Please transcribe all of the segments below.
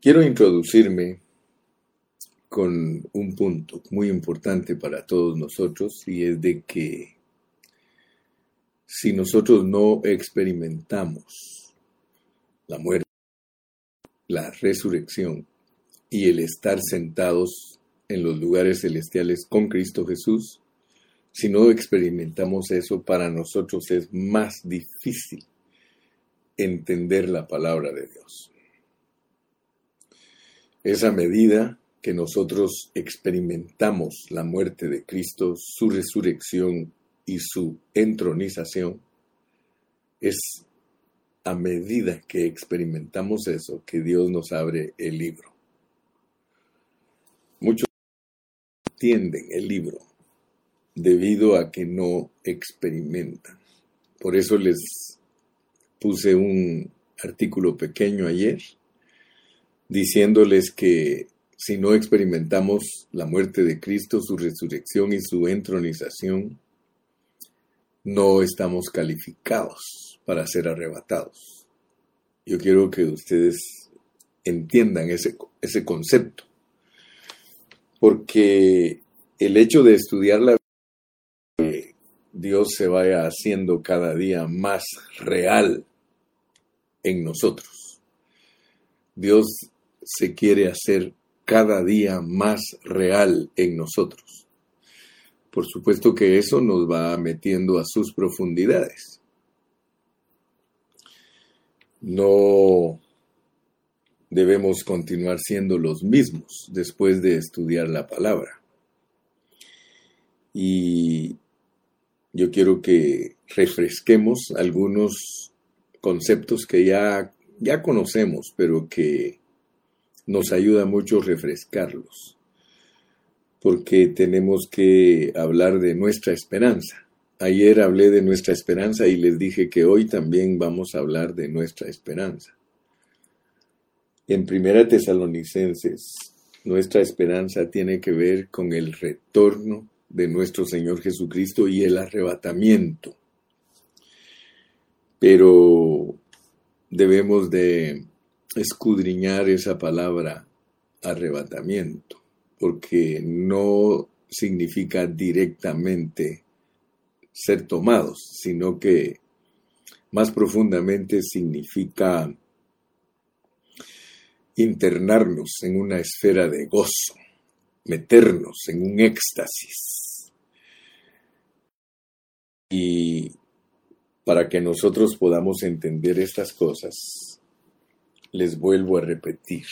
Quiero introducirme con un punto muy importante para todos nosotros y es de que si nosotros no experimentamos la muerte, la resurrección y el estar sentados en los lugares celestiales con Cristo Jesús, si no experimentamos eso, para nosotros es más difícil entender la palabra de Dios. Esa medida que nosotros experimentamos la muerte de Cristo, su resurrección y su entronización, es a medida que experimentamos eso que Dios nos abre el libro. Muchos entienden el libro debido a que no experimentan. Por eso les puse un artículo pequeño ayer diciéndoles que si no experimentamos la muerte de Cristo, su resurrección y su entronización, no estamos calificados para ser arrebatados. Yo quiero que ustedes entiendan ese, ese concepto, porque el hecho de estudiar la que Dios se vaya haciendo cada día más real en nosotros. Dios se quiere hacer cada día más real en nosotros. Por supuesto que eso nos va metiendo a sus profundidades. No debemos continuar siendo los mismos después de estudiar la palabra. Y yo quiero que refresquemos algunos conceptos que ya, ya conocemos, pero que nos ayuda mucho refrescarlos, porque tenemos que hablar de nuestra esperanza. Ayer hablé de nuestra esperanza y les dije que hoy también vamos a hablar de nuestra esperanza. En Primera Tesalonicenses, nuestra esperanza tiene que ver con el retorno de nuestro Señor Jesucristo y el arrebatamiento. Pero debemos de escudriñar esa palabra arrebatamiento, porque no significa directamente ser tomados, sino que más profundamente significa internarnos en una esfera de gozo, meternos en un éxtasis. Y para que nosotros podamos entender estas cosas, les vuelvo a repetir,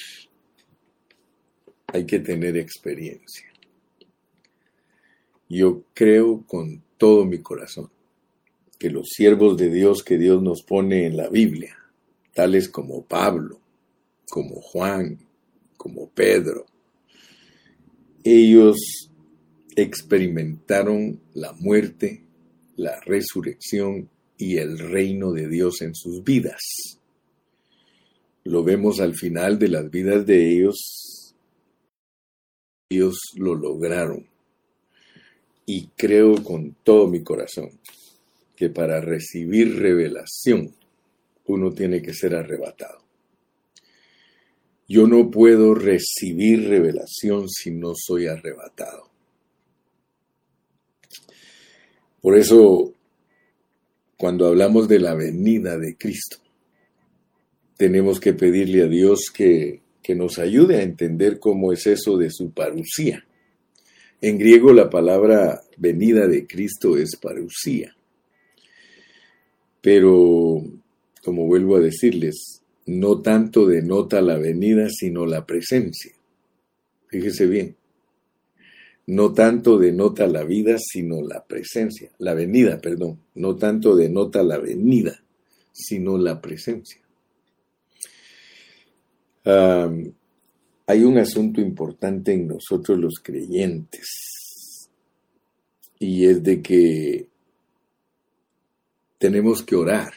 hay que tener experiencia. Yo creo con todo mi corazón que los siervos de Dios que Dios nos pone en la Biblia, tales como Pablo, como Juan, como Pedro, ellos experimentaron la muerte, la resurrección y el reino de Dios en sus vidas lo vemos al final de las vidas de ellos, ellos lo lograron. Y creo con todo mi corazón que para recibir revelación uno tiene que ser arrebatado. Yo no puedo recibir revelación si no soy arrebatado. Por eso, cuando hablamos de la venida de Cristo, tenemos que pedirle a Dios que, nos ayude a entender cómo es eso de su parucía. En griego la palabra venida de Cristo es parucía. Pero, como vuelvo a decirles, no tanto denota la venida, sino la presencia. Fíjese bien. No tanto denota la vida, sino la presencia. La venida, perdón. No tanto denota la venida, sino la presencia hay un asunto importante en nosotros los creyentes y es de que tenemos que orar,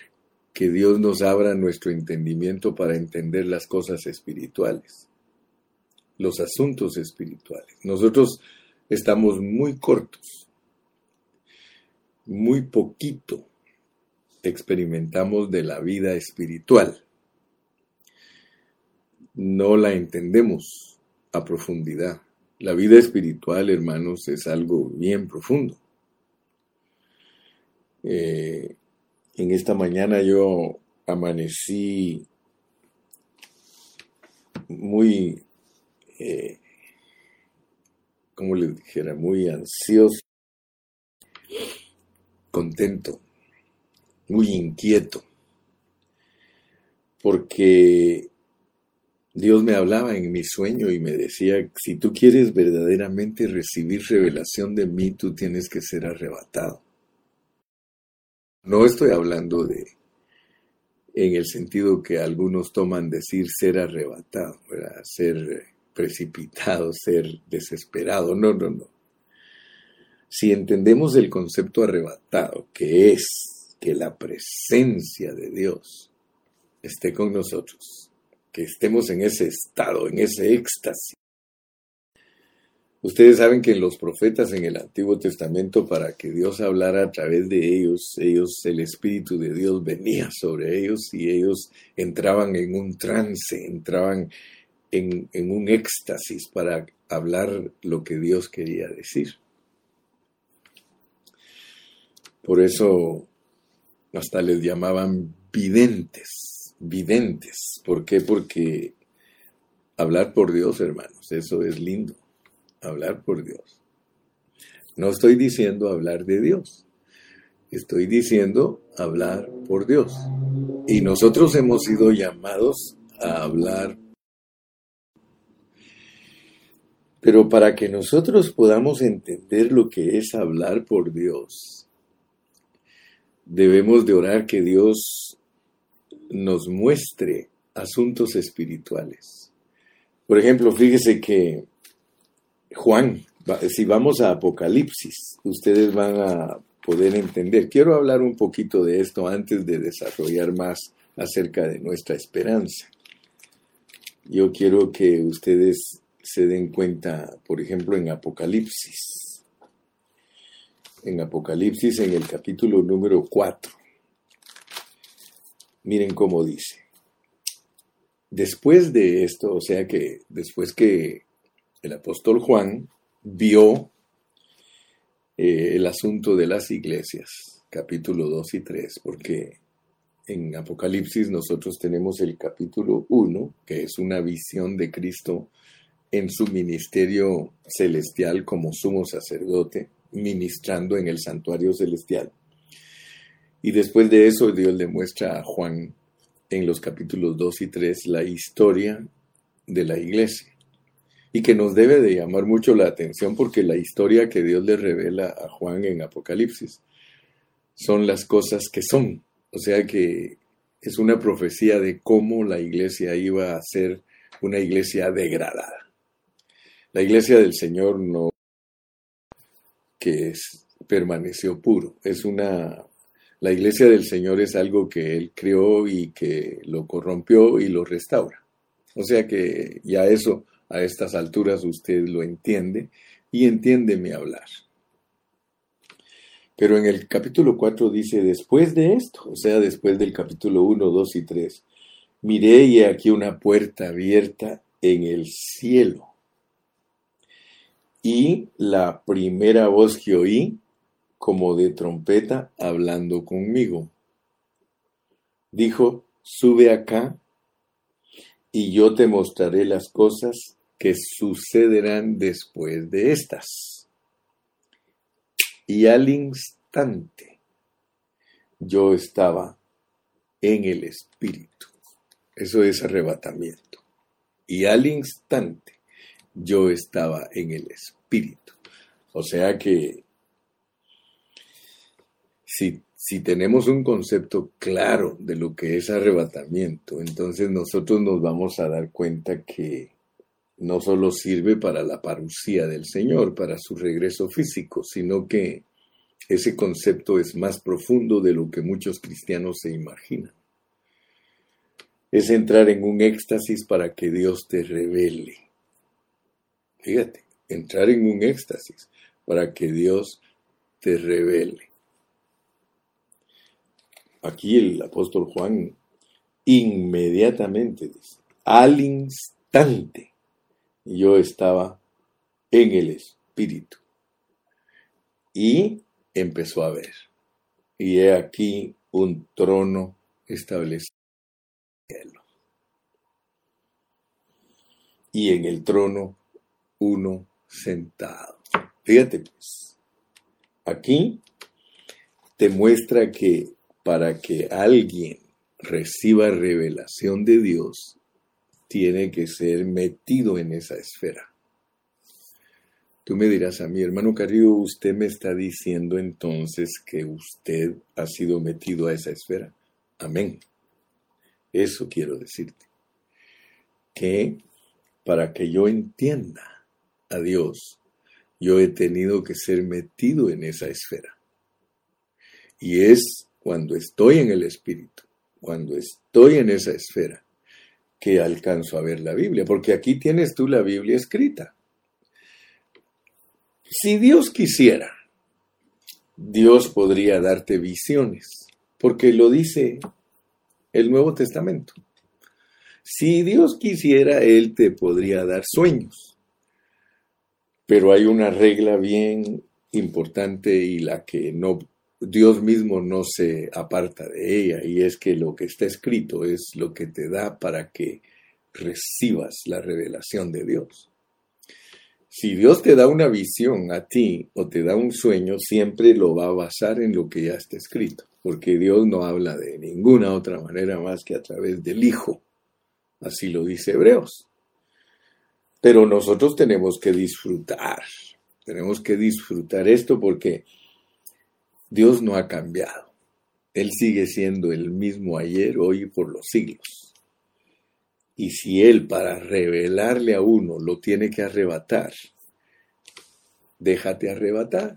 que Dios nos abra nuestro entendimiento para entender las cosas espirituales, los asuntos espirituales. Nosotros estamos muy cortos, muy poquito experimentamos de la vida espiritual no la entendemos a profundidad. La vida espiritual, hermanos, es algo bien profundo. Eh, en esta mañana yo amanecí muy, eh, como les dijera, muy ansioso, contento, muy inquieto, porque Dios me hablaba en mi sueño y me decía, si tú quieres verdaderamente recibir revelación de mí, tú tienes que ser arrebatado. No estoy hablando de en el sentido que algunos toman decir ser arrebatado, ser precipitado, ser desesperado. No, no, no. Si entendemos el concepto arrebatado, que es que la presencia de Dios esté con nosotros, que estemos en ese estado, en ese éxtasis, Ustedes saben que los profetas en el Antiguo Testamento, para que Dios hablara a través de ellos, ellos, el Espíritu de Dios venía sobre ellos y ellos entraban en un trance, entraban en, en un éxtasis para hablar lo que Dios quería decir. Por eso hasta les llamaban videntes, videntes. ¿Por qué? Porque hablar por Dios, hermanos, eso es lindo hablar por Dios. No estoy diciendo hablar de Dios, estoy diciendo hablar por Dios. Y nosotros hemos sido llamados a hablar. Pero para que nosotros podamos entender lo que es hablar por Dios, debemos de orar que Dios nos muestre asuntos espirituales. Por ejemplo, fíjese que Juan, si vamos a Apocalipsis, ustedes van a poder entender. Quiero hablar un poquito de esto antes de desarrollar más acerca de nuestra esperanza. Yo quiero que ustedes se den cuenta, por ejemplo, en Apocalipsis. En Apocalipsis, en el capítulo número 4. Miren cómo dice. Después de esto, o sea que después que el apóstol Juan vio eh, el asunto de las iglesias, capítulo 2 y 3, porque en Apocalipsis nosotros tenemos el capítulo 1, que es una visión de Cristo en su ministerio celestial como sumo sacerdote, ministrando en el santuario celestial. Y después de eso Dios le muestra a Juan en los capítulos 2 y 3 la historia de la iglesia y que nos debe de llamar mucho la atención porque la historia que Dios le revela a Juan en Apocalipsis son las cosas que son. O sea que es una profecía de cómo la iglesia iba a ser una iglesia degradada. La iglesia del Señor no que es, permaneció puro. Es una la iglesia del Señor es algo que él creó y que lo corrompió y lo restaura. O sea que ya eso a estas alturas usted lo entiende y entiende mi hablar. Pero en el capítulo 4 dice, después de esto, o sea, después del capítulo 1, 2 y 3, miré y aquí una puerta abierta en el cielo. Y la primera voz que oí, como de trompeta, hablando conmigo, dijo, sube acá y yo te mostraré las cosas que sucederán después de estas. Y al instante yo estaba en el Espíritu. Eso es arrebatamiento. Y al instante yo estaba en el Espíritu. O sea que si, tenemos un concepto claro de lo que es arrebatamiento, entonces nosotros nos vamos a dar cuenta que no solo sirve para la parucía del Señor, para su regreso físico, sino que ese concepto es más profundo de lo que muchos cristianos se imaginan. Es entrar en un éxtasis para que Dios te revele. Fíjate, entrar en un éxtasis para que Dios te revele. Aquí el apóstol Juan inmediatamente dice, al instante yo estaba en el Espíritu. Y empezó a ver. Y he aquí un trono establecido en el cielo. Y en el trono uno sentado. Fíjate pues, aquí te muestra que para que alguien reciba revelación de Dios, tiene que ser metido en esa esfera. Tú me dirás a mi hermano Carrillo, usted me está diciendo entonces que usted ha sido metido a esa esfera. Amén. Eso quiero decirte. Que para que yo entienda a Dios, yo he tenido que ser metido en esa esfera. Y es cuando estoy en el Espíritu, cuando estoy en esa esfera, que alcanzo a ver la Biblia, porque aquí tienes tú la Biblia escrita. Si Dios quisiera, Dios podría darte visiones, porque lo dice el Nuevo Testamento. Si Dios quisiera, Él te podría dar sueños. Pero hay una regla bien importante y la que no Dios mismo no se aparta de ella y es que lo que está escrito es lo que te da para que recibas la revelación de Dios. Si Dios te da una visión a ti o te da un sueño, siempre lo va a basar en lo que ya está escrito, porque Dios no habla de ninguna otra manera más que a través del Hijo. Así lo dice Hebreos. Pero nosotros tenemos que disfrutar, tenemos que disfrutar esto porque Dios no ha cambiado. Él sigue siendo el mismo ayer, hoy y por los siglos. Y si Él para revelarle a uno lo tiene que arrebatar, déjate arrebatar.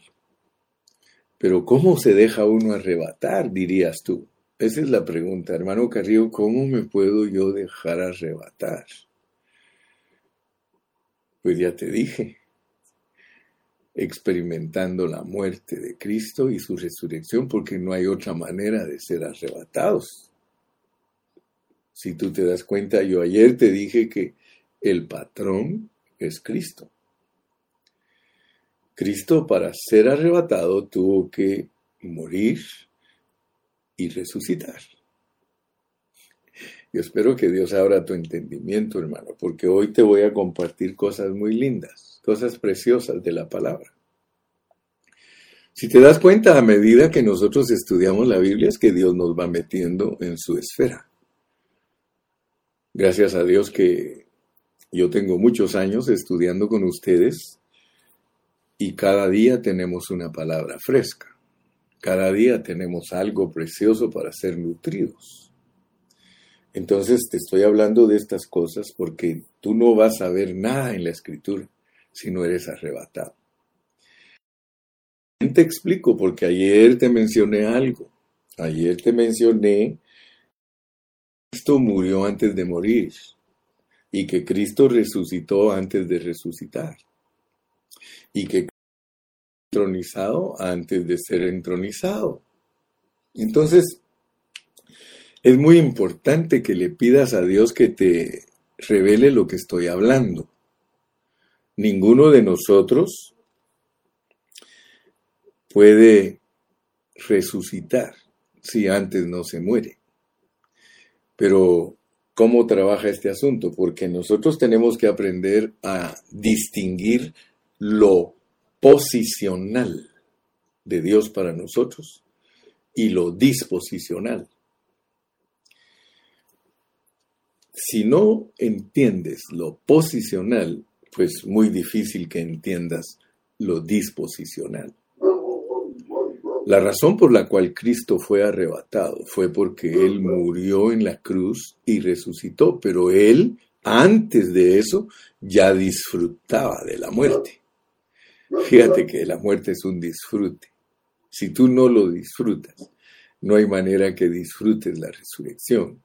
Pero ¿cómo se deja uno arrebatar, dirías tú? Esa es la pregunta, hermano Carrillo, ¿cómo me puedo yo dejar arrebatar? Pues ya te dije, experimentando la muerte de Cristo y su resurrección, porque no hay otra manera de ser arrebatados. Si tú te das cuenta, yo ayer te dije que el patrón es Cristo. Cristo para ser arrebatado tuvo que morir y resucitar. Yo espero que Dios abra tu entendimiento, hermano, porque hoy te voy a compartir cosas muy lindas, cosas preciosas de la palabra. Si te das cuenta, a medida que nosotros estudiamos la Biblia, es que Dios nos va metiendo en su esfera. Gracias a Dios que yo tengo muchos años estudiando con ustedes y cada día tenemos una palabra fresca. Cada día tenemos algo precioso para ser nutridos. Entonces te estoy hablando de estas cosas porque tú no vas a ver nada en la escritura si no eres arrebatado. Te explico porque ayer te mencioné algo. Ayer te mencioné Cristo murió antes de morir y que Cristo resucitó antes de resucitar y que entronizado antes de ser entronizado. Entonces, es muy importante que le pidas a Dios que te revele lo que estoy hablando. Ninguno de nosotros puede resucitar si antes no se muere. Pero, ¿cómo trabaja este asunto? Porque nosotros tenemos que aprender a distinguir lo posicional de Dios para nosotros y lo disposicional. Si no entiendes lo posicional, pues muy difícil que entiendas lo disposicional. La razón por la cual Cristo fue arrebatado fue porque Él murió en la cruz y resucitó, pero Él, antes de eso, ya disfrutaba de la muerte. Fíjate que la muerte es un disfrute. Si tú no lo disfrutas, no hay manera que disfrutes la resurrección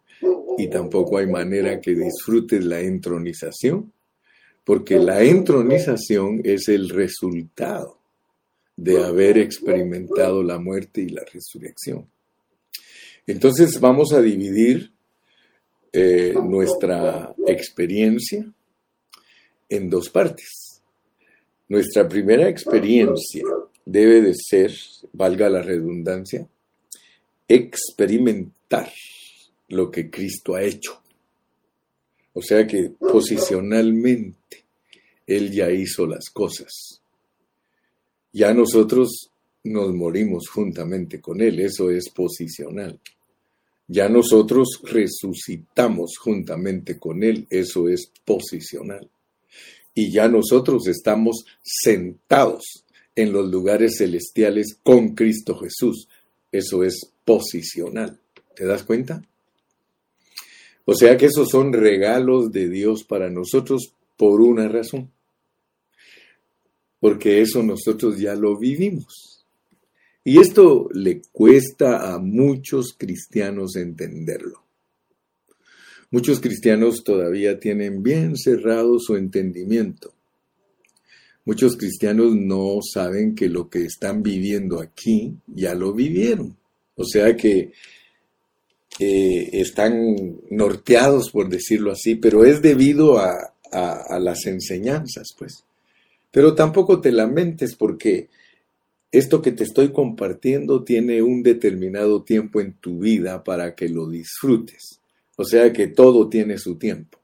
y tampoco hay manera que disfrutes la entronización, porque la entronización es el resultado de haber experimentado la muerte y la resurrección. Entonces vamos a dividir eh, nuestra experiencia en dos partes. Nuestra primera experiencia debe de ser, valga la redundancia, experimentar lo que Cristo ha hecho. O sea que posicionalmente Él ya hizo las cosas. Ya nosotros nos morimos juntamente con Él, eso es posicional. Ya nosotros resucitamos juntamente con Él, eso es posicional. Y ya nosotros estamos sentados en los lugares celestiales con Cristo Jesús, eso es posicional. ¿Te das cuenta? O sea que esos son regalos de Dios para nosotros por una razón. Porque eso nosotros ya lo vivimos. Y esto le cuesta a muchos cristianos entenderlo. Muchos cristianos todavía tienen bien cerrado su entendimiento. Muchos cristianos no saben que lo que están viviendo aquí ya lo vivieron. O sea que están norteados, por decirlo así, pero es debido a, a las enseñanzas, pues. Pero tampoco te lamentes porque esto que te estoy compartiendo tiene un determinado tiempo en tu vida para que lo disfrutes. O sea que todo tiene su tiempo.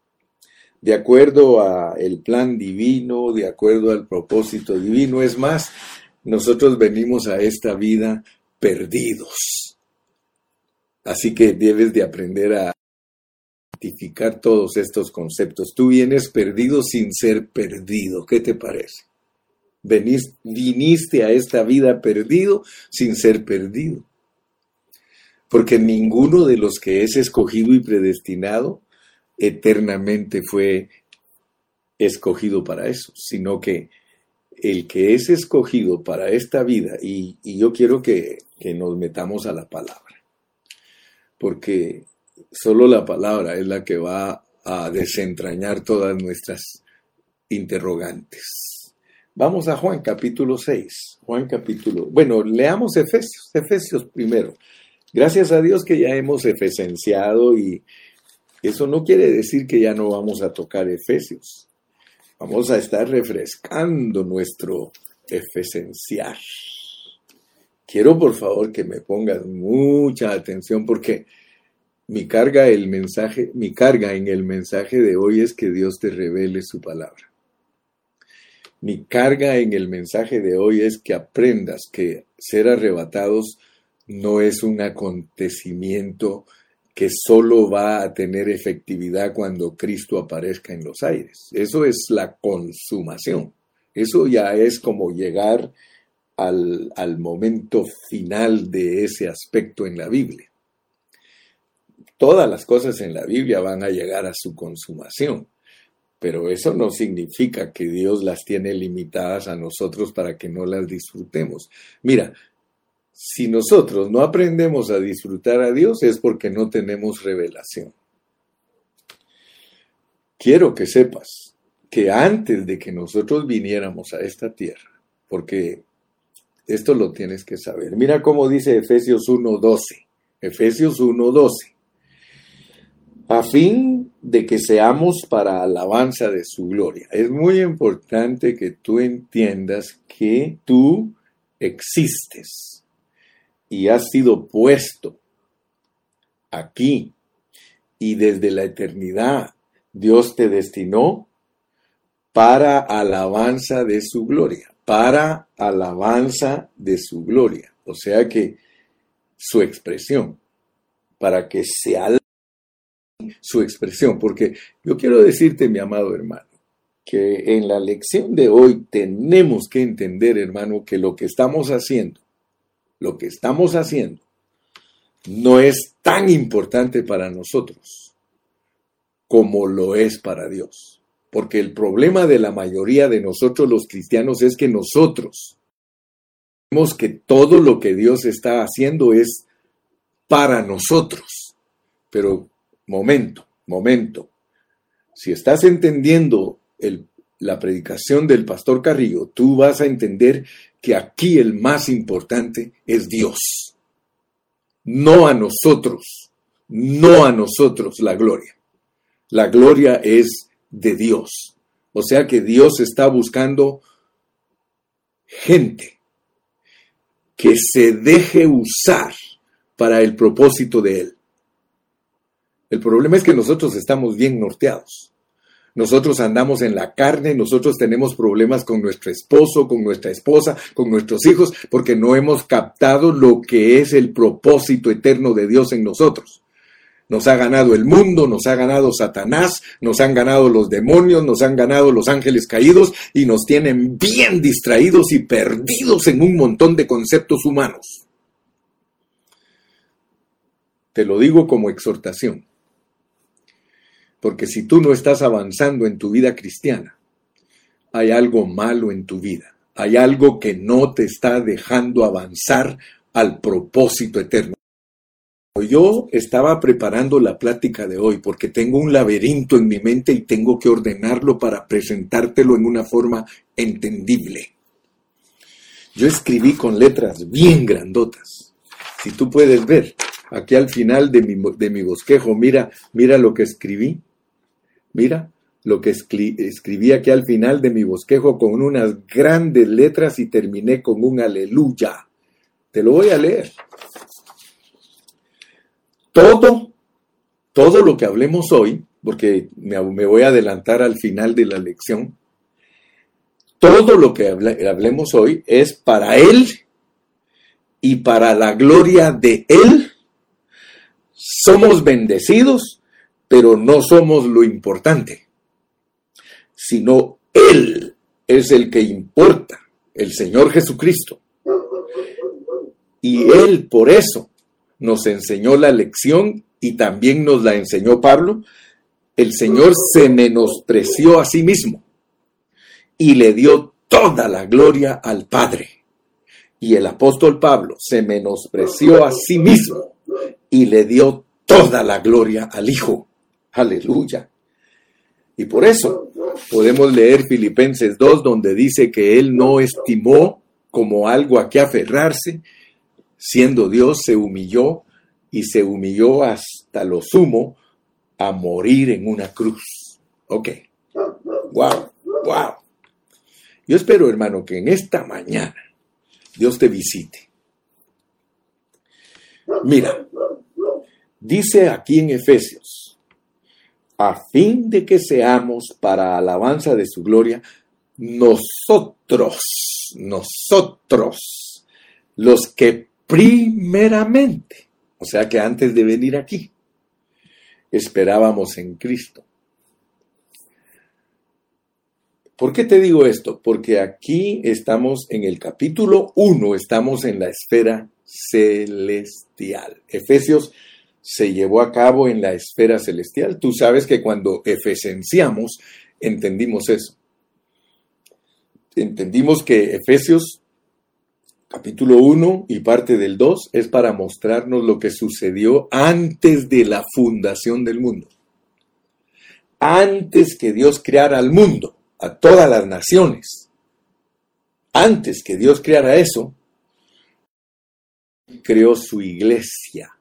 De acuerdo a el plan divino, de acuerdo al propósito divino, es más, nosotros venimos a esta vida perdidos Así que debes de aprender a identificar todos estos conceptos. Tú vienes perdido sin ser perdido. ¿Qué te parece? viniste a esta vida perdido sin ser perdido. Porque ninguno de los que es escogido y predestinado eternamente fue escogido para eso, sino que el que es escogido para esta vida, y, yo quiero que nos metamos a la palabra porque solo la palabra es la que va a desentrañar todas nuestras interrogantes. Vamos a Juan capítulo 6. Juan capítulo. Bueno, leamos Efesios, Efesios primero. Gracias a Dios que ya hemos efesenciado y eso no quiere decir que ya no vamos a tocar Efesios. Vamos a estar refrescando nuestro efesenciar quiero por favor que me pongas mucha atención porque mi carga, el mensaje, mi carga en el mensaje de hoy es que Dios te revele su palabra. Mi carga en el mensaje de hoy es que aprendas que ser arrebatados no es un acontecimiento que solo va a tener efectividad cuando Cristo aparezca en los aires. Eso es la consumación. Eso ya es como llegar al, momento final de ese aspecto en la Biblia. Todas las cosas en la Biblia van a llegar a su consumación, pero eso no significa que Dios las tiene limitadas a nosotros para que no las disfrutemos. Mira, si nosotros no aprendemos a disfrutar a Dios es porque no tenemos revelación. Quiero que sepas que antes de que nosotros viniéramos a esta tierra, porque esto lo tienes que saber. Mira cómo dice Efesios 1.12. Efesios 1.12. A fin de que seamos para alabanza de su gloria. Es muy importante que tú entiendas que tú existes y has sido puesto aquí y desde la eternidad Dios te destinó para alabanza de su gloria para alabanza de su gloria. O sea que su expresión, para que se alabe su expresión, porque yo quiero decirte, mi amado hermano, que en la lección de hoy tenemos que entender, hermano, que lo que estamos haciendo, lo que estamos haciendo, no es tan importante para nosotros como lo es para Dios. Porque el problema de la mayoría de nosotros los cristianos es que nosotros vemos que todo lo que Dios está haciendo es para nosotros. Pero momento, momento. Si estás entendiendo la predicación del pastor Carrillo, tú vas a entender que aquí el más importante es Dios. No a nosotros, no a nosotros la gloria. La gloria es de Dios. O sea que Dios está buscando gente que se deje usar para el propósito de Él. El problema es que nosotros estamos bien norteados. Nosotros andamos en la carne, nosotros tenemos problemas con nuestro esposo, con nuestra esposa, con nuestros hijos, porque no hemos captado lo que es el propósito eterno de Dios en nosotros. Nos ha ganado el mundo, nos ha ganado Satanás, nos han ganado los demonios, nos han ganado los ángeles caídos y nos tienen bien distraídos y perdidos en un montón de conceptos humanos. Te lo digo como exhortación. Porque si tú no estás avanzando en tu vida cristiana, hay algo malo en tu vida. Hay algo que no te está dejando avanzar al propósito eterno. Yo estaba preparando la plática de hoy porque tengo un laberinto en mi mente y tengo que ordenarlo para presentártelo en una forma entendible. Yo escribí con letras bien grandotas. Si tú puedes ver, aquí al final de mi, de mi bosquejo, mira, mira lo que escribí. Mira lo que escribí aquí al final de mi bosquejo con unas grandes letras y terminé con un aleluya. Te lo voy a leer todo, todo lo que hablemos hoy, porque me, voy a adelantar al final de la lección, todo lo que hablemos hoy es para Él y para la gloria de Él. Somos bendecidos, pero no somos lo importante, sino Él es el que importa, el Señor Jesucristo. Y Él por eso nos enseñó la lección y también nos la enseñó Pablo, el Señor se menospreció a sí mismo y le dio toda la gloria al Padre. Y el apóstol Pablo se menospreció a sí mismo y le dio toda la gloria al Hijo. Aleluya. Y por eso podemos leer Filipenses 2, donde dice que Él no estimó como algo a que aferrarse, siendo Dios, se humilló y se humilló hasta lo sumo a morir en una cruz. Ok. Wow, wow. Yo espero, hermano, que en esta mañana Dios te visite. Mira, dice aquí en Efesios, a fin de que seamos para alabanza de su gloria, nosotros, nosotros, los que primeramente, o sea que antes de venir aquí, esperábamos en Cristo. ¿Por qué te digo esto? Porque aquí estamos en el capítulo 1, estamos en la esfera celestial. Efesios se llevó a cabo en la esfera celestial. Tú sabes que cuando efesenciamos, entendimos eso. Entendimos que Efesios capítulo 1 y parte del 2 es para mostrarnos lo que sucedió antes de la fundación del mundo. Antes que Dios creara al mundo, a todas las naciones. Antes que Dios creara eso, creó su iglesia.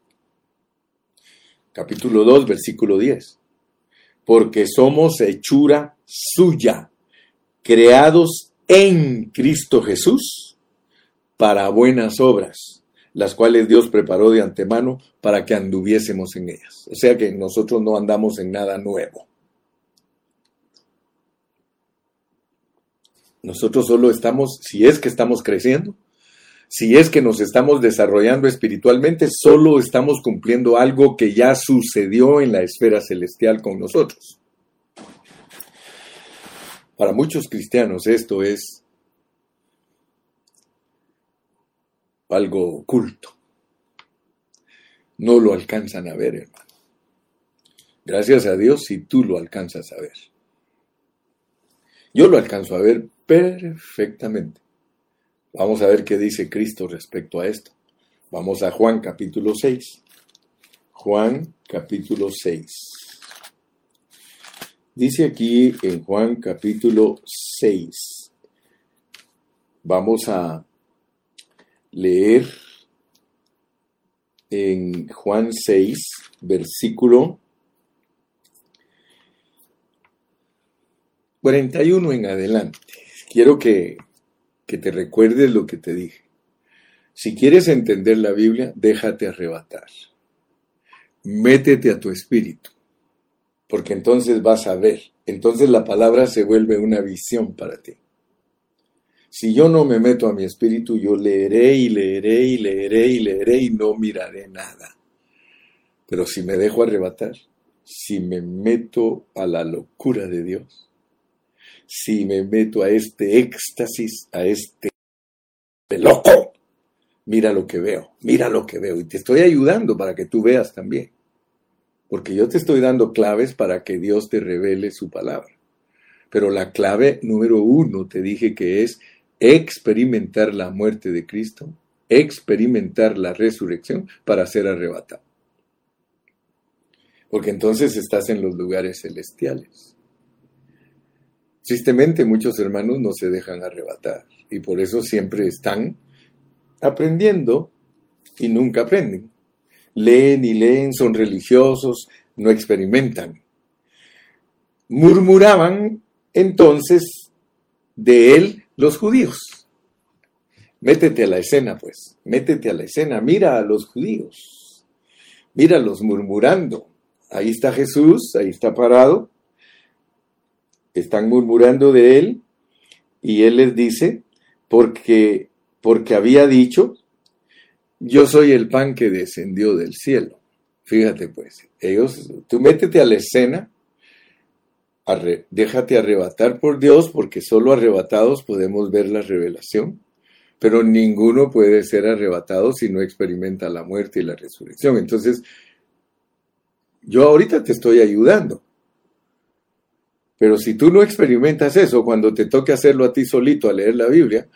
Capítulo 2, versículo 10. Porque somos hechura suya, creados en Cristo Jesús para buenas obras, las cuales Dios preparó de antemano para que anduviésemos en ellas. O sea que nosotros no andamos en nada nuevo. Nosotros solo estamos, si es que estamos creciendo, si es que nos estamos desarrollando espiritualmente, solo estamos cumpliendo algo que ya sucedió en la esfera celestial con nosotros. Para muchos cristianos esto es algo oculto. No lo alcanzan a ver, hermano. Gracias a Dios si tú lo alcanzas a ver. Yo lo alcanzo a ver perfectamente. Vamos a ver qué dice Cristo respecto a esto. Vamos a Juan capítulo 6. Juan capítulo 6. Dice aquí en Juan capítulo 6. Vamos a leer en Juan 6, versículo 41 en adelante. Quiero que, que te recuerdes lo que te dije. Si quieres entender la Biblia, déjate arrebatar. Métete a tu espíritu, porque entonces vas a ver. Entonces la palabra se vuelve una visión para ti. Si yo no me meto a mi espíritu, yo leeré y leeré y leeré y leeré y no miraré nada. Pero si me dejo arrebatar, si me meto a la locura de Dios, si me meto a este éxtasis, a este loco, mira lo que veo, mira lo que veo. Y te estoy ayudando para que tú veas también. Porque yo te estoy dando claves para que Dios te revele su palabra. Pero la clave número uno te dije que es experimentar la muerte de Cristo, experimentar la resurrección para ser arrebatado. Porque entonces estás en los lugares celestiales. Tristemente muchos hermanos no se dejan arrebatar y por eso siempre están aprendiendo y nunca aprenden. Leen y leen, son religiosos, no experimentan. Murmuraban entonces de él los judíos. Métete a la escena, pues, métete a la escena, mira a los judíos, míralos murmurando. Ahí está Jesús, ahí está parado, están murmurando de él y él les dice, porque, porque había dicho, yo soy el pan que descendió del cielo. Fíjate pues, ellos, tú métete a la escena déjate arrebatar por Dios, porque solo arrebatados podemos ver la revelación, pero ninguno puede ser arrebatado si no experimenta la muerte y la resurrección. Entonces, yo ahorita te estoy ayudando, pero si tú no experimentas eso, cuando te toque hacerlo a ti solito a leer la Biblia,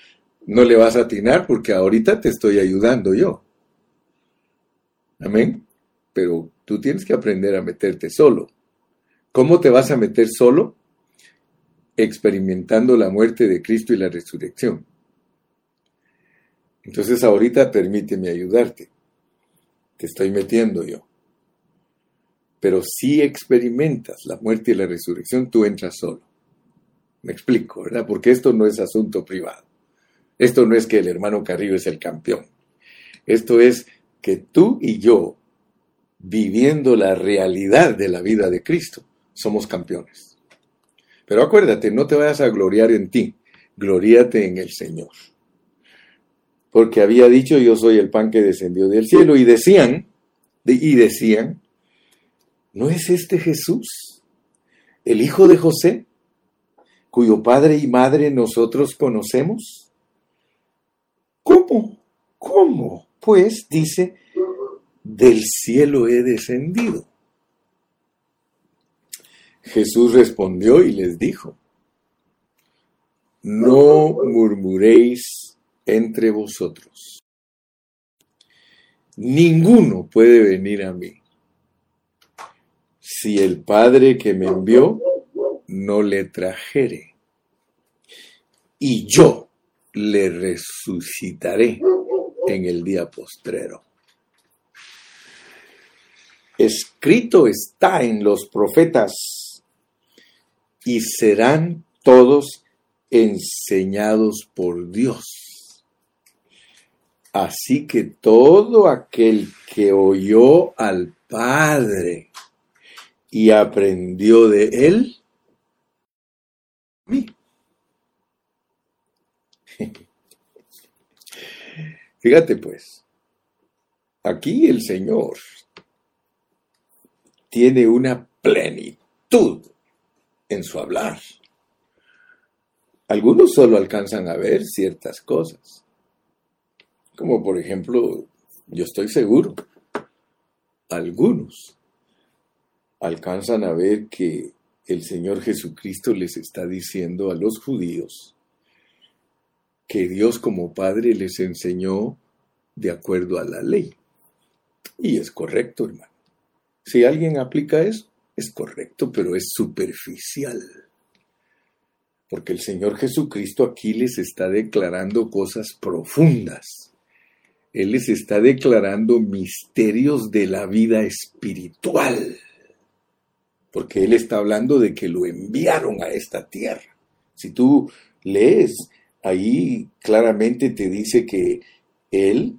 no le vas a atinar porque ahorita te estoy ayudando yo. Amén. Pero tú tienes que aprender a meterte solo. ¿Cómo te vas a meter solo? Experimentando la muerte de Cristo y la resurrección. Entonces ahorita permíteme ayudarte. Te estoy metiendo yo. Pero si experimentas la muerte y la resurrección, tú entras solo. Me explico, ¿verdad? Porque esto no es asunto privado. Esto no es que el hermano Carrillo es el campeón. Esto es que tú y yo, viviendo la realidad de la vida de Cristo, somos campeones. Pero acuérdate, no te vayas a gloriar en ti, gloríate en el Señor. Porque había dicho, yo soy el pan que descendió del cielo. Y decían, y decían, ¿no es este Jesús, el hijo de José, cuyo padre y madre nosotros conocemos? ¿Cómo? ¿Cómo? Pues dice, del cielo he descendido. Jesús respondió y les dijo, no murmuréis entre vosotros. Ninguno puede venir a mí si el Padre que me envió no le trajere. Y yo le resucitaré en el día postrero. Escrito está en los profetas y serán todos enseñados por Dios. Así que todo aquel que oyó al Padre y aprendió de él, mí. Fíjate pues, aquí el Señor tiene una plenitud en su hablar. Algunos solo alcanzan a ver ciertas cosas. Como por ejemplo, yo estoy seguro, algunos alcanzan a ver que el Señor Jesucristo les está diciendo a los judíos que Dios como Padre les enseñó de acuerdo a la ley. Y es correcto, hermano. Si alguien aplica eso, es correcto, pero es superficial. Porque el Señor Jesucristo aquí les está declarando cosas profundas. Él les está declarando misterios de la vida espiritual. porque él está hablando de que lo enviaron a esta tierra. Si tú lees, ahí claramente te dice que él,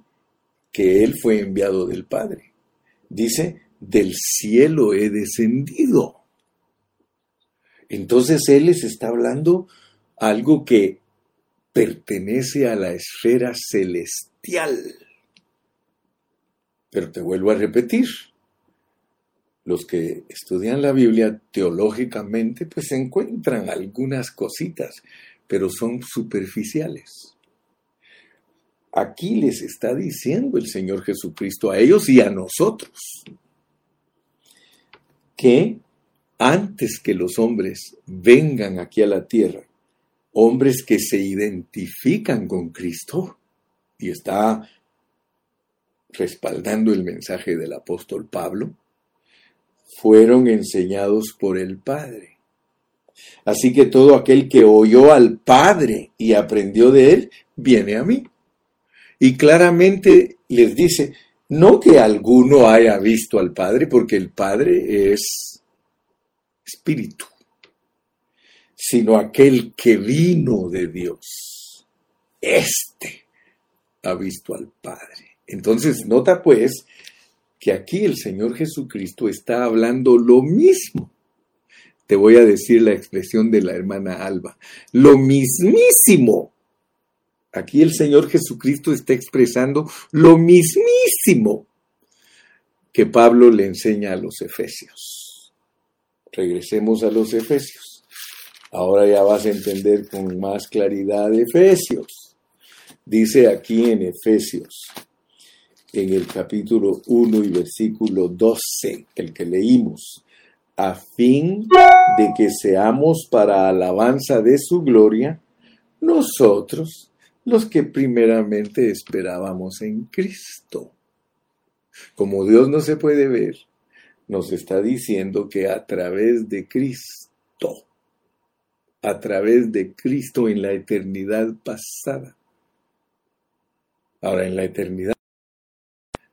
que él fue enviado del Padre. Dice, del cielo he descendido. Entonces él les está hablando algo que pertenece a la esfera celestial. Pero te vuelvo a repetir, los que estudian la Biblia teológicamente pues encuentran algunas cositas, pero son superficiales. Aquí les está diciendo el Señor Jesucristo a ellos y a nosotros que antes que los hombres vengan aquí a la tierra, hombres que se identifican con Cristo, y está respaldando el mensaje del apóstol Pablo, fueron enseñados por el Padre. Así que todo aquel que oyó al Padre y aprendió de él, viene a mí. Y claramente les dice, no que alguno haya visto al Padre, porque el Padre es espíritu, sino aquel que vino de Dios. Este ha visto al Padre. Entonces, nota pues que aquí el Señor Jesucristo está hablando lo mismo. Te voy a decir la expresión de la hermana Alba. Lo mismísimo. Aquí el Señor Jesucristo está expresando lo mismísimo que Pablo le enseña a los efesios. Regresemos a los efesios. Ahora ya vas a entender con más claridad Efesios. Dice aquí en Efesios en el capítulo 1 y versículo 12, el que leímos, a fin de que seamos para alabanza de su gloria, nosotros los que primeramente esperábamos en Cristo. Como Dios no se puede ver, nos está diciendo que a través de Cristo, a través de Cristo en la eternidad pasada, ahora en la eternidad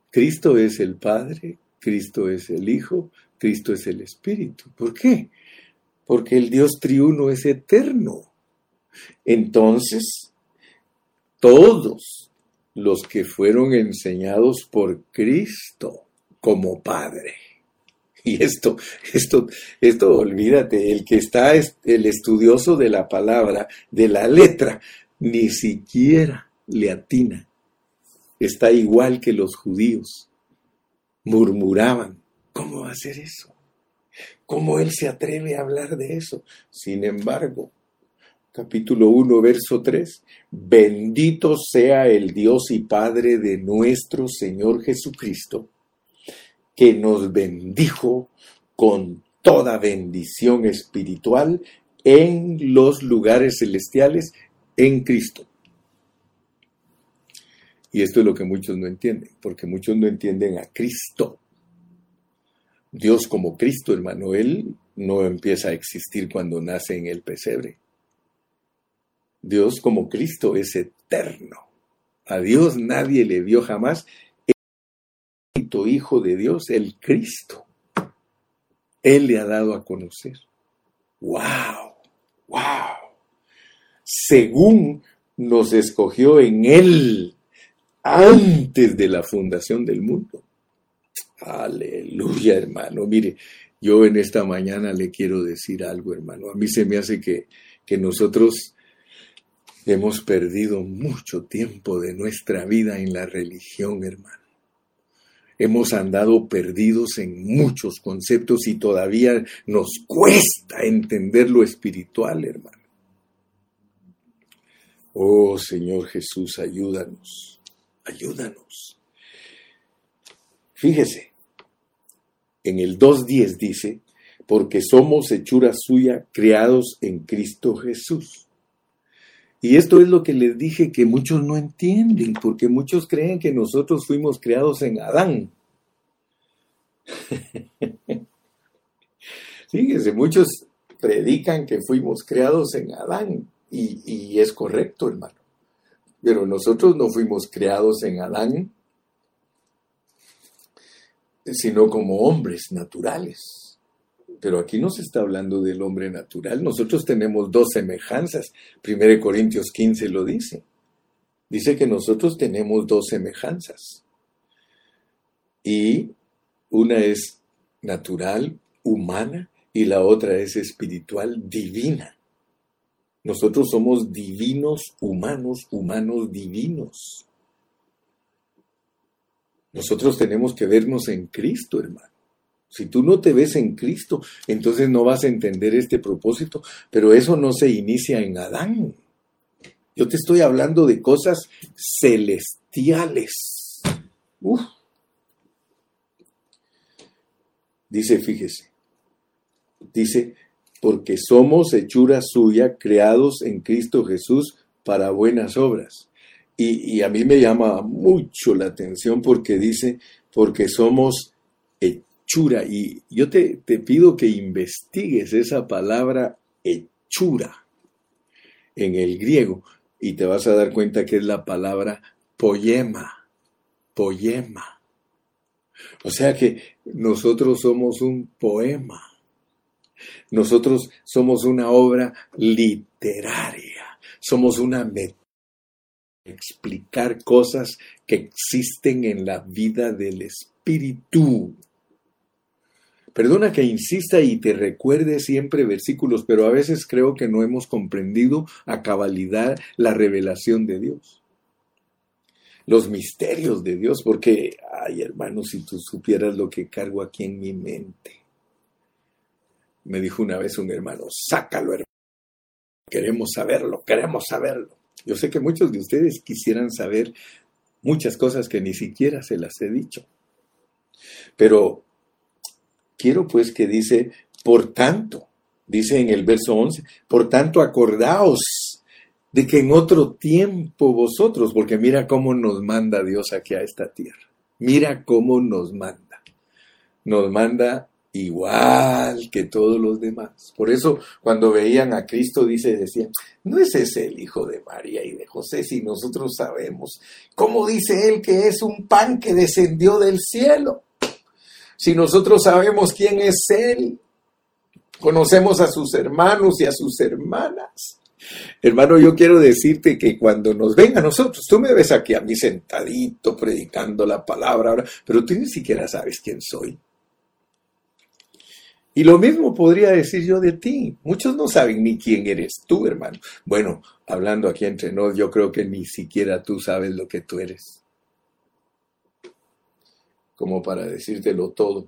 Cristo es el Padre, Cristo es el Hijo, Cristo es el Espíritu. ¿Por qué? Porque el Dios triuno es eterno. Entonces, todos los que fueron enseñados por Cristo como Padre. Y esto, esto, esto, olvídate, el que está, el estudioso de la palabra, de la letra, ni siquiera le atina está igual que los judíos. Murmuraban, ¿cómo va a ser eso? ¿Cómo él se atreve a hablar de eso? Sin embargo, capítulo 1, verso 3, bendito sea el Dios y Padre de nuestro Señor Jesucristo, que nos bendijo con toda bendición espiritual en los lugares celestiales en Cristo. Y esto es lo que muchos no entienden, porque muchos no entienden a Cristo. Dios como Cristo, hermano, Él no empieza a existir cuando nace en el pesebre. Dios como Cristo es eterno. A Dios nadie le dio jamás el Hijo de Dios, el Cristo. Él le ha dado a conocer. ¡Wow! ¡Wow! Según nos escogió en Él antes de la fundación del mundo. Aleluya, hermano. Mire, yo en esta mañana le quiero decir algo, hermano. A mí se me hace que, que nosotros hemos perdido mucho tiempo de nuestra vida en la religión, hermano. Hemos andado perdidos en muchos conceptos y todavía nos cuesta entender lo espiritual, hermano. Oh Señor Jesús, ayúdanos ayúdanos. Fíjese, en el 2.10 dice, porque somos hechura suya, creados en Cristo Jesús. Y esto es lo que les dije que muchos no entienden, porque muchos creen que nosotros fuimos creados en Adán. Fíjense, muchos predican que fuimos creados en Adán, y, y es correcto, hermano. Pero nosotros no fuimos creados en Adán, sino como hombres naturales. Pero aquí no se está hablando del hombre natural. Nosotros tenemos dos semejanzas. 1 Corintios 15 lo dice. Dice que nosotros tenemos dos semejanzas. Y una es natural, humana, y la otra es espiritual, divina. Nosotros somos divinos humanos, humanos divinos. Nosotros tenemos que vernos en Cristo, hermano. Si tú no te ves en Cristo, entonces no vas a entender este propósito, pero eso no se inicia en Adán. Yo te estoy hablando de cosas celestiales. Dice, fíjese, dice, porque somos hechura suya, creados en Cristo Jesús para buenas obras. Y, y, a mí me llama mucho la atención porque dice, porque somos Y yo te, te pido que investigues esa palabra hechura en el griego y te vas a dar cuenta que es la palabra poema, poema. O sea que nosotros somos un poema. Nosotros somos una obra literaria. Somos una metáfora explicar cosas que existen en la vida del espíritu. Perdona que insista y te recuerde siempre versículos, pero a veces creo que no hemos comprendido a cabalidad la revelación de Dios. Los misterios de Dios, porque, ay hermano, si tú supieras lo que cargo aquí en mi mente. Me dijo una vez un hermano, sácalo hermano. Queremos saberlo, queremos saberlo. Yo sé que muchos de ustedes quisieran saber muchas cosas que ni siquiera se las he dicho. Pero quiero pues que dice, por tanto, dice en el verso 11, por tanto acordaos de que en otro tiempo vosotros, porque mira cómo nos manda Dios aquí a esta tierra, mira cómo nos manda. Nos manda igual que todos los demás. Por eso cuando veían a Cristo, dice, decían, no es ese el hijo de María y de José, si nosotros sabemos. ¿Cómo dice él que es un pan que descendió del cielo? Si nosotros sabemos quién es él, conocemos a sus hermanos y a sus hermanas. Hermano, yo quiero decirte que cuando nos ven a nosotros, tú me ves aquí a mí sentadito predicando la palabra, pero tú ni siquiera sabes quién soy. Y lo mismo podría decir yo de ti. Muchos no saben ni quién eres tú, hermano. Bueno, hablando aquí entre nos, yo creo que ni siquiera tú sabes lo que tú eres. Como para decírtelo todo.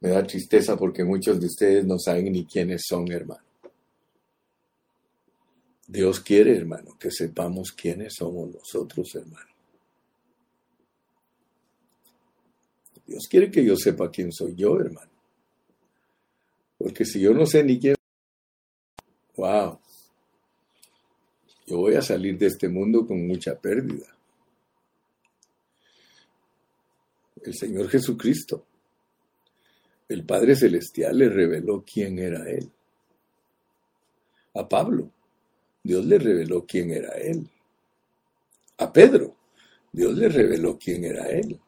Me da tristeza porque muchos de ustedes no saben ni quiénes son, hermano. Dios quiere, hermano, que sepamos quiénes somos nosotros, hermano. Dios quiere que yo sepa quién soy yo, hermano. Porque si yo no sé ni quién, wow, yo voy a salir de este mundo con mucha pérdida. El Señor Jesucristo, el Padre Celestial le reveló quién era Él. A Pablo, Dios le reveló quién era Él. A Pedro, Dios le reveló quién era Él.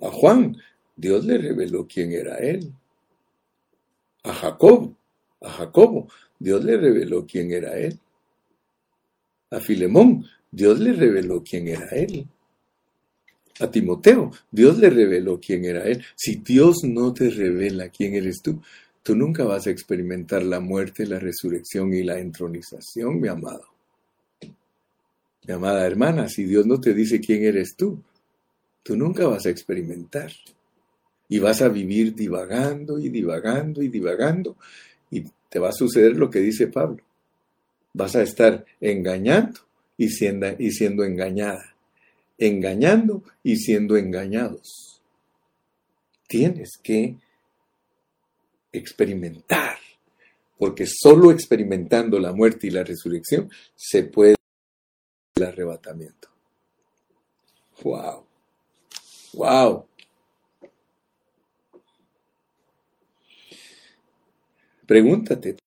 A Juan, Dios le reveló quién era Él a Jacob, a Jacobo, Dios le reveló quién era él. A Filemón, Dios le reveló quién era él. A Timoteo, Dios le reveló quién era él. Si Dios no te revela quién eres tú, tú nunca vas a experimentar la muerte, la resurrección y la entronización, mi amado. Mi amada hermana, si Dios no te dice quién eres tú, tú nunca vas a experimentar y vas a vivir divagando y divagando y divagando y te va a suceder lo que dice Pablo. Vas a estar engañando y siendo, y siendo engañada, engañando y siendo engañados. Tienes que experimentar, porque solo experimentando la muerte y la resurrección se puede el arrebatamiento. Wow. Wow. Pregúntate, ¿los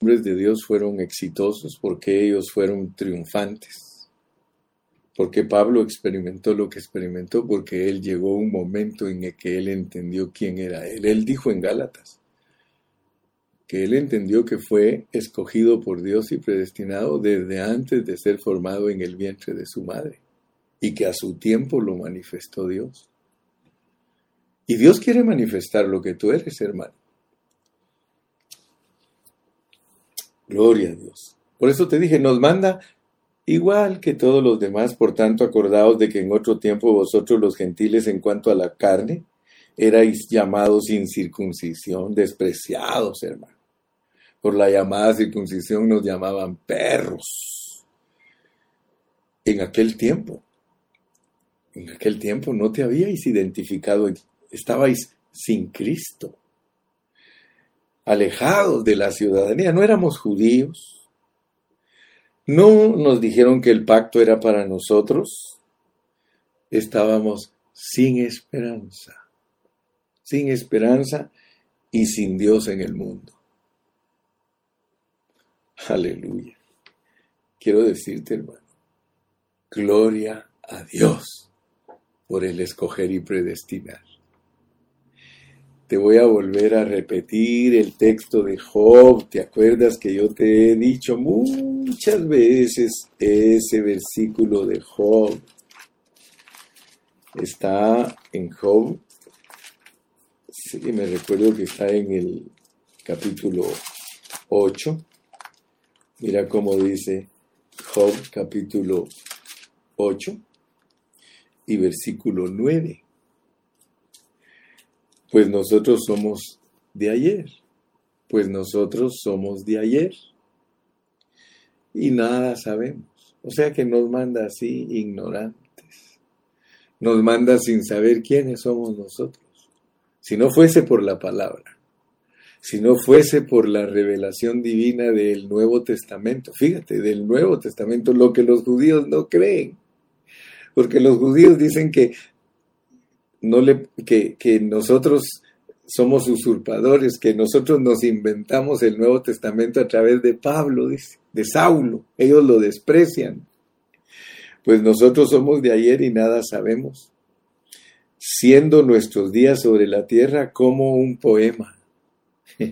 hombres de Dios fueron exitosos porque ellos fueron triunfantes? Porque Pablo experimentó lo que experimentó, porque él llegó un momento en el que él entendió quién era él. Él dijo en Gálatas que él entendió que fue escogido por Dios y predestinado desde antes de ser formado en el vientre de su madre, y que a su tiempo lo manifestó Dios. Y Dios quiere manifestar lo que tú eres, hermano. Gloria a Dios. Por eso te dije, nos manda igual que todos los demás, por tanto, acordaos de que en otro tiempo vosotros los gentiles en cuanto a la carne, erais llamados sin circuncisión, despreciados, hermano. Por la llamada circuncisión nos llamaban perros. En aquel tiempo, en aquel tiempo no te habíais identificado, estabais sin Cristo, alejados de la ciudadanía, no éramos judíos, no nos dijeron que el pacto era para nosotros. Estábamos sin esperanza, sin esperanza y sin Dios en el mundo. Aleluya. Quiero decirte, hermano, gloria a Dios por el escoger y predestinar te voy a volver a repetir el texto de Job. ¿Te acuerdas que yo te he dicho muchas veces ese versículo de Job? Está en Job. Sí, me recuerdo que está en el capítulo 8. Mira cómo dice Job capítulo 8 y versículo 9 pues nosotros somos de ayer, pues nosotros somos de ayer y nada sabemos. O sea que nos manda así ignorantes, nos manda sin saber quiénes somos nosotros. Si no fuese por la palabra, si no fuese por la revelación divina del Nuevo Testamento, fíjate, del Nuevo Testamento, lo que los judíos no creen, porque los judíos dicen que no le, que, que nosotros somos usurpadores, que nosotros nos inventamos el Nuevo Testamento a través de Pablo, de Saulo. Ellos lo desprecian. Pues nosotros somos de ayer y nada sabemos, siendo nuestros días sobre la tierra como un poema,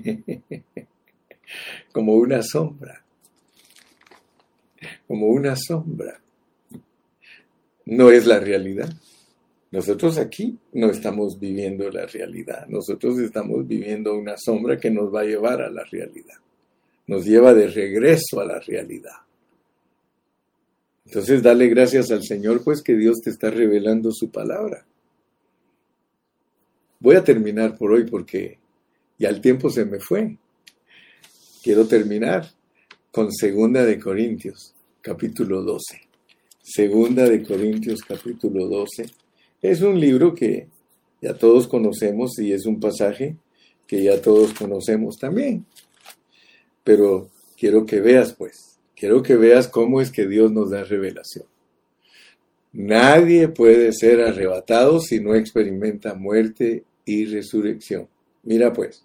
como una sombra, como una sombra. No es la realidad. Nosotros aquí no estamos viviendo la realidad, nosotros estamos viviendo una sombra que nos va a llevar a la realidad, nos lleva de regreso a la realidad. Entonces dale gracias al Señor pues que Dios te está revelando su palabra. Voy a terminar por hoy porque ya el tiempo se me fue. Quiero terminar con Segunda de Corintios, capítulo 12. Segunda de Corintios, capítulo 12 es un libro que ya todos conocemos y es un pasaje que ya todos conocemos también. Pero quiero que veas, pues, quiero que veas cómo es que Dios nos da revelación. Nadie puede ser arrebatado si no experimenta muerte y resurrección. Mira pues,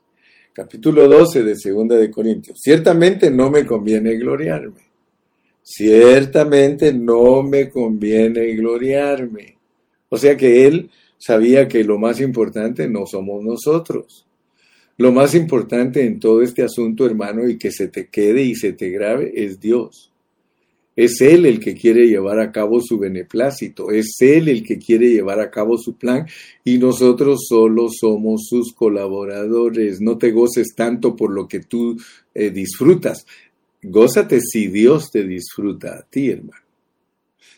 capítulo 12 de Segunda de Corintios. Ciertamente no me conviene gloriarme. Ciertamente no me conviene gloriarme o sea que él sabía que lo más importante no somos nosotros. Lo más importante en todo este asunto, hermano, y que se te quede y se te grabe, es Dios. Es Él el que quiere llevar a cabo su beneplácito, es Él el que quiere llevar a cabo su plan y nosotros solo somos sus colaboradores. No te goces tanto por lo que tú eh, disfrutas, gózate si Dios te disfruta a ti, hermano.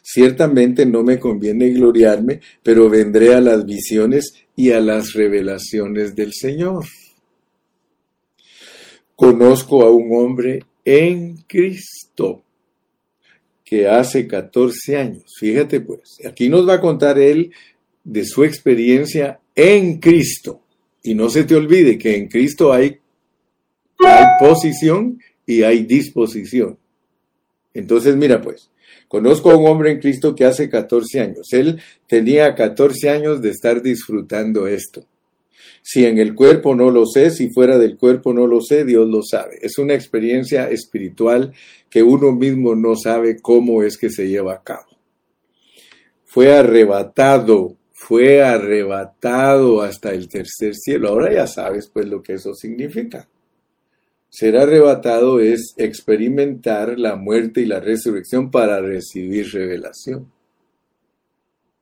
Ciertamente no me conviene gloriarme, pero vendré a las visiones y a las revelaciones del Señor. Conozco a un hombre en Cristo que hace 14 años, fíjate pues, aquí nos va a contar él de su experiencia en Cristo. Y no se te olvide que en Cristo hay, hay posición y hay disposición. Entonces, mira pues, Conozco a un hombre en Cristo que hace 14 años. Él tenía 14 años de estar disfrutando esto. Si en el cuerpo no lo sé, si fuera del cuerpo no lo sé, Dios lo sabe. Es una experiencia espiritual que uno mismo no sabe cómo es que se lleva a cabo. fue arrebatado, fue arrebatado hasta el tercer cielo. Ahora ya sabes pues lo que eso significa. Ser arrebatado es experimentar la muerte y la resurrección para recibir revelación.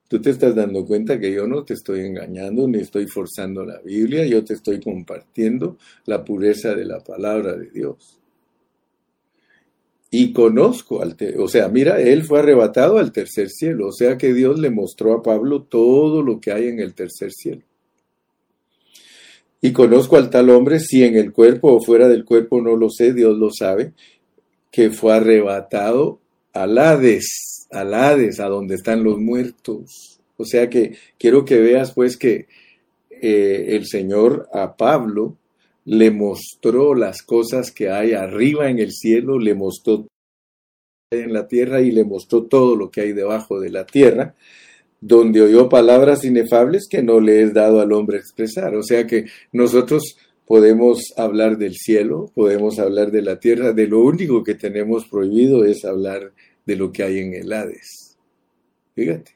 Tú te estás dando cuenta que yo no te estoy engañando ni estoy forzando la Biblia, yo te estoy compartiendo la pureza de la palabra de Dios. Y conozco al, o sea, mira, él fue arrebatado al tercer cielo, o sea que Dios le mostró a Pablo todo lo que hay en el tercer cielo. Y conozco al tal hombre, si en el cuerpo o fuera del cuerpo no lo sé, Dios lo sabe, que fue arrebatado al Hades, al Hades, a donde están los muertos. O sea que quiero que veas pues que eh, el Señor a Pablo le mostró las cosas que hay arriba en el cielo, le mostró en la tierra y le mostró todo lo que hay debajo de la tierra donde oyó palabras inefables que no le es dado al hombre expresar. O sea que nosotros podemos hablar del cielo, podemos hablar de la tierra, de lo único que tenemos prohibido es hablar de lo que hay en el Hades. Fíjate.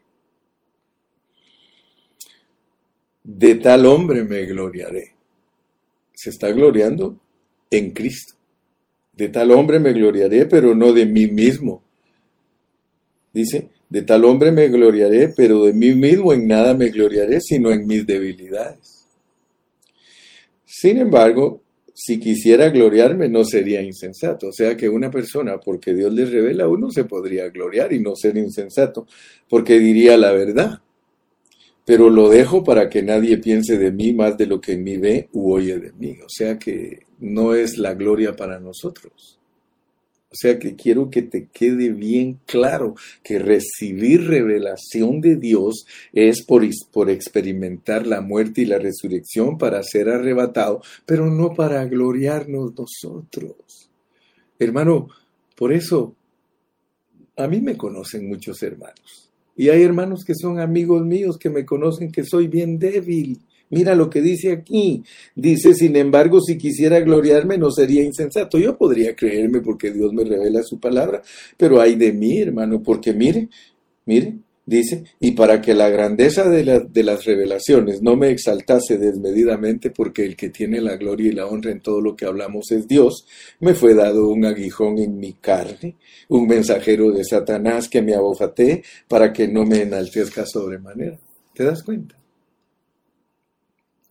De tal hombre me gloriaré. Se está gloriando en Cristo. De tal hombre me gloriaré, pero no de mí mismo. Dice, de tal hombre me gloriaré, pero de mí mismo en nada me gloriaré, sino en mis debilidades. Sin embargo, si quisiera gloriarme no sería insensato. O sea que una persona, porque Dios le revela, uno se podría gloriar y no ser insensato, porque diría la verdad. Pero lo dejo para que nadie piense de mí más de lo que en mí ve u oye de mí. O sea que no es la gloria para nosotros. O sea que quiero que te quede bien claro que recibir revelación de Dios es por, por, experimentar la muerte y la resurrección para ser arrebatado, pero no para gloriarnos nosotros. Hermano, por eso a mí me conocen muchos hermanos. Y hay hermanos que son amigos míos que me conocen que soy bien débil Mira lo que dice aquí. Dice, sin embargo, si quisiera gloriarme no sería insensato. Yo podría creerme porque Dios me revela su palabra, pero hay de mí, hermano, porque mire, mire, dice, y para que la grandeza de, las revelaciones no me exaltase desmedidamente, porque el que tiene la gloria y la honra en todo lo que hablamos es Dios, me fue dado un aguijón en mi carne, un mensajero de Satanás que me abofate para que no me enaltezca sobremanera. ¿Te das cuenta?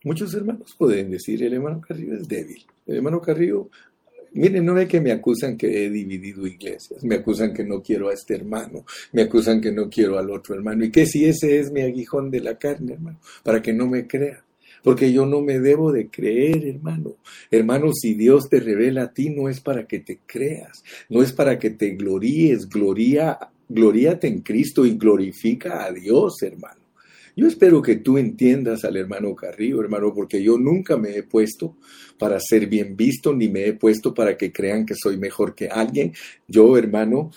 Muchos hermanos pueden decir, el hermano Carrillo es débil. El hermano Carrillo, miren, no ve que me acusan que he dividido iglesias, me acusan que no quiero a este hermano, me acusan que no quiero al otro hermano, y que si ese es mi aguijón de la carne, hermano, para que no me crea. Porque yo no me debo de creer, hermano. Hermano, si Dios te revela a ti, no es para que te creas, no es para que te gloríes, gloria, gloríate en Cristo y glorifica a Dios, hermano. Yo espero que tú entiendas al hermano Carrillo, hermano, porque yo nunca me he puesto para ser bien visto, ni me he puesto para que crean que soy mejor que alguien. Yo, hermano,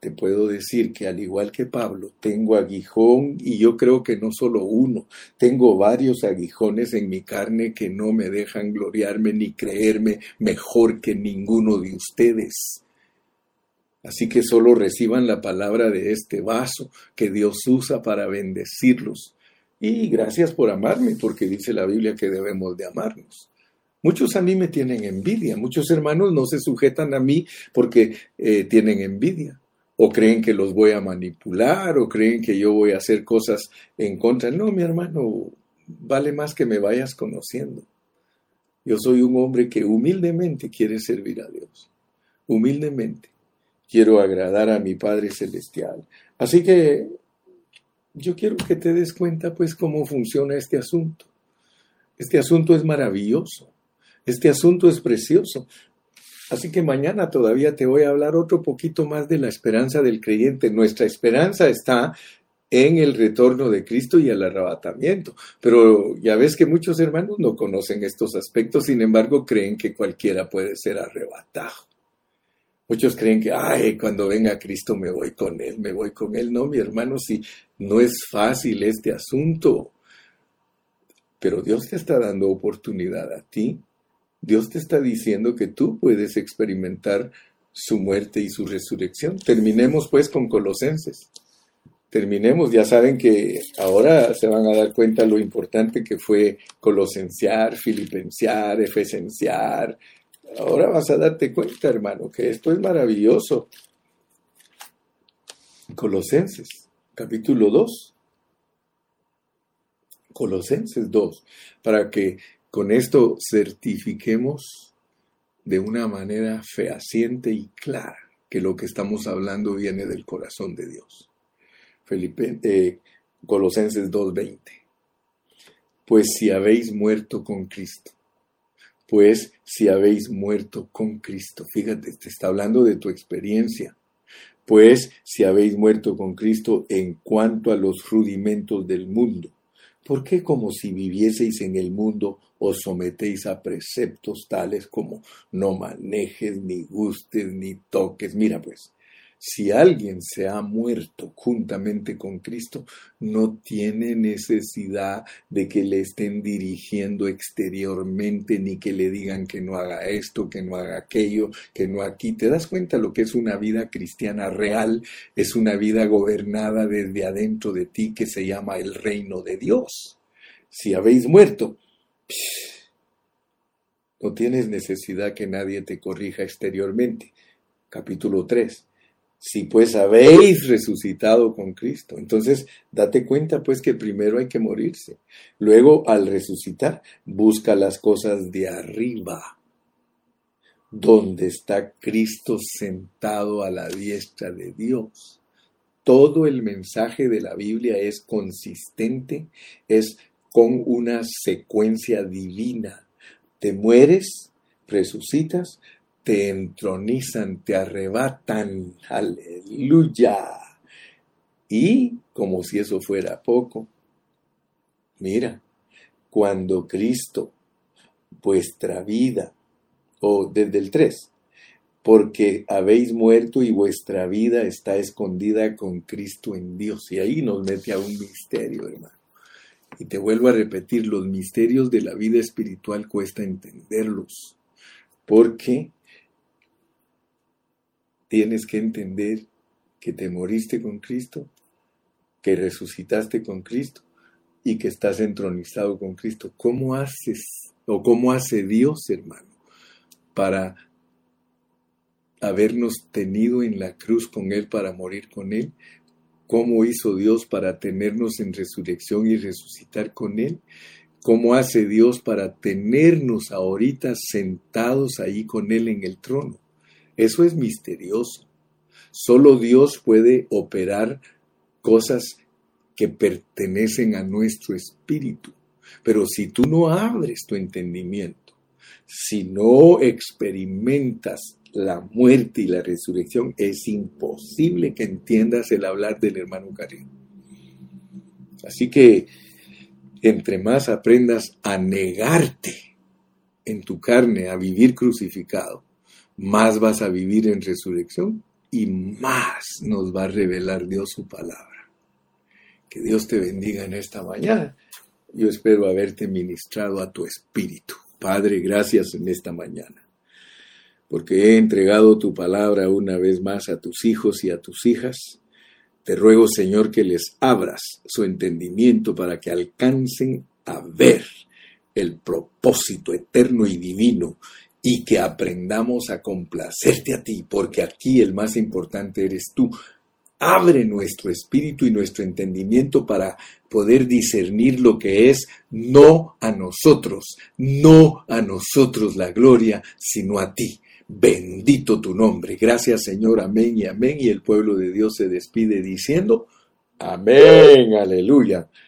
te puedo decir que al igual que Pablo, tengo aguijón y yo creo que no solo uno, tengo varios aguijones en mi carne que no me dejan gloriarme ni creerme mejor que ninguno de ustedes. Así que solo reciban la palabra de este vaso que Dios usa para bendecirlos. Y gracias por amarme, porque dice la Biblia que debemos de amarnos. Muchos a mí me tienen envidia, muchos hermanos no se sujetan a mí porque eh, tienen envidia, o creen que los voy a manipular, o creen que yo voy a hacer cosas en contra. No, mi hermano, vale más que me vayas conociendo. Yo soy un hombre que humildemente quiere servir a Dios, humildemente quiero agradar a mi Padre Celestial. Así que yo quiero que te des cuenta pues cómo funciona este asunto. Este asunto es maravilloso. Este asunto es precioso. Así que mañana todavía te voy a hablar otro poquito más de la esperanza del creyente. Nuestra esperanza está en el retorno de Cristo y el arrebatamiento. Pero ya ves que muchos hermanos no conocen estos aspectos, sin embargo creen que cualquiera puede ser arrebatado. Muchos creen que, ay, cuando venga Cristo me voy con Él, me voy con Él. No, mi hermano, si no es fácil este asunto. Pero Dios te está dando oportunidad a ti. Dios te está diciendo que tú puedes experimentar su muerte y su resurrección. Terminemos pues con Colosenses. terminemos. Ya saben que ahora se van a dar cuenta lo importante que fue colosenciar, filipensear, efesenciar. Ahora vas a darte cuenta, hermano, que esto es maravilloso. Colosenses, capítulo 2. Colosenses 2, para que con esto certifiquemos de una manera fehaciente y clara que lo que estamos hablando viene del corazón de Dios. Felipe, eh, Colosenses 2.20. Pues si habéis muerto con Cristo, pues si habéis muerto con Cristo, fíjate, te está hablando de tu experiencia, pues si habéis muerto con Cristo en cuanto a los rudimentos del mundo, ¿por qué como si vivieseis en el mundo os sometéis a preceptos tales como no manejes, ni gustes, ni toques? Mira pues, si alguien se ha muerto juntamente con Cristo, no tiene necesidad de que le estén dirigiendo exteriormente ni que le digan que no haga esto, que no haga aquello, que no aquí. ¿Te das cuenta lo que es una vida cristiana real? Es una vida gobernada desde adentro de ti que se llama el reino de Dios. Si habéis muerto, no tienes necesidad que nadie te corrija exteriormente. Capítulo 3 si pues habéis resucitado con Cristo. Entonces, date cuenta pues que primero hay que morirse. Luego, al resucitar, busca las cosas de arriba, donde está Cristo sentado a la diestra de Dios. Todo el mensaje de la Biblia es consistente, es con una secuencia divina. Te mueres, resucitas, te entronizan, te arrebatan, aleluya. Y como si eso fuera poco, mira, cuando Cristo, vuestra vida, o desde el 3, porque habéis muerto y vuestra vida está escondida con Cristo en Dios. Y ahí nos mete a un misterio, hermano. Y te vuelvo a repetir, los misterios de la vida espiritual cuesta entenderlos, porque tienes que entender que te moriste con Cristo, que resucitaste con Cristo y que estás entronizado con Cristo. ¿Cómo haces o cómo hace Dios, hermano, para habernos tenido en la cruz con Él para morir con Él? ¿Cómo hizo Dios para tenernos en resurrección y resucitar con Él? ¿Cómo hace Dios para tenernos ahorita sentados ahí con Él en el trono? Eso es misterioso. Solo Dios puede operar cosas que pertenecen a nuestro espíritu. Pero si tú no abres tu entendimiento, si no experimentas la muerte y la resurrección, es imposible que entiendas el hablar del hermano Karim. Así que entre más aprendas a negarte en tu carne, a vivir crucificado, más vas a vivir en resurrección y más nos va a revelar Dios su palabra. Que Dios te bendiga en esta mañana. Yo espero haberte ministrado a tu espíritu. Padre, gracias en esta mañana, porque he entregado tu palabra una vez más a tus hijos y a tus hijas. Te ruego, Señor, que les abras su entendimiento para que alcancen a ver el propósito eterno y divino y que aprendamos a complacerte a ti, porque aquí el más importante eres tú. Abre nuestro espíritu y nuestro entendimiento para poder discernir lo que es no a nosotros, no a nosotros la gloria, sino a ti. Bendito tu nombre. Gracias Señor, amén y amén. Y el pueblo de Dios se despide diciendo, amén, aleluya.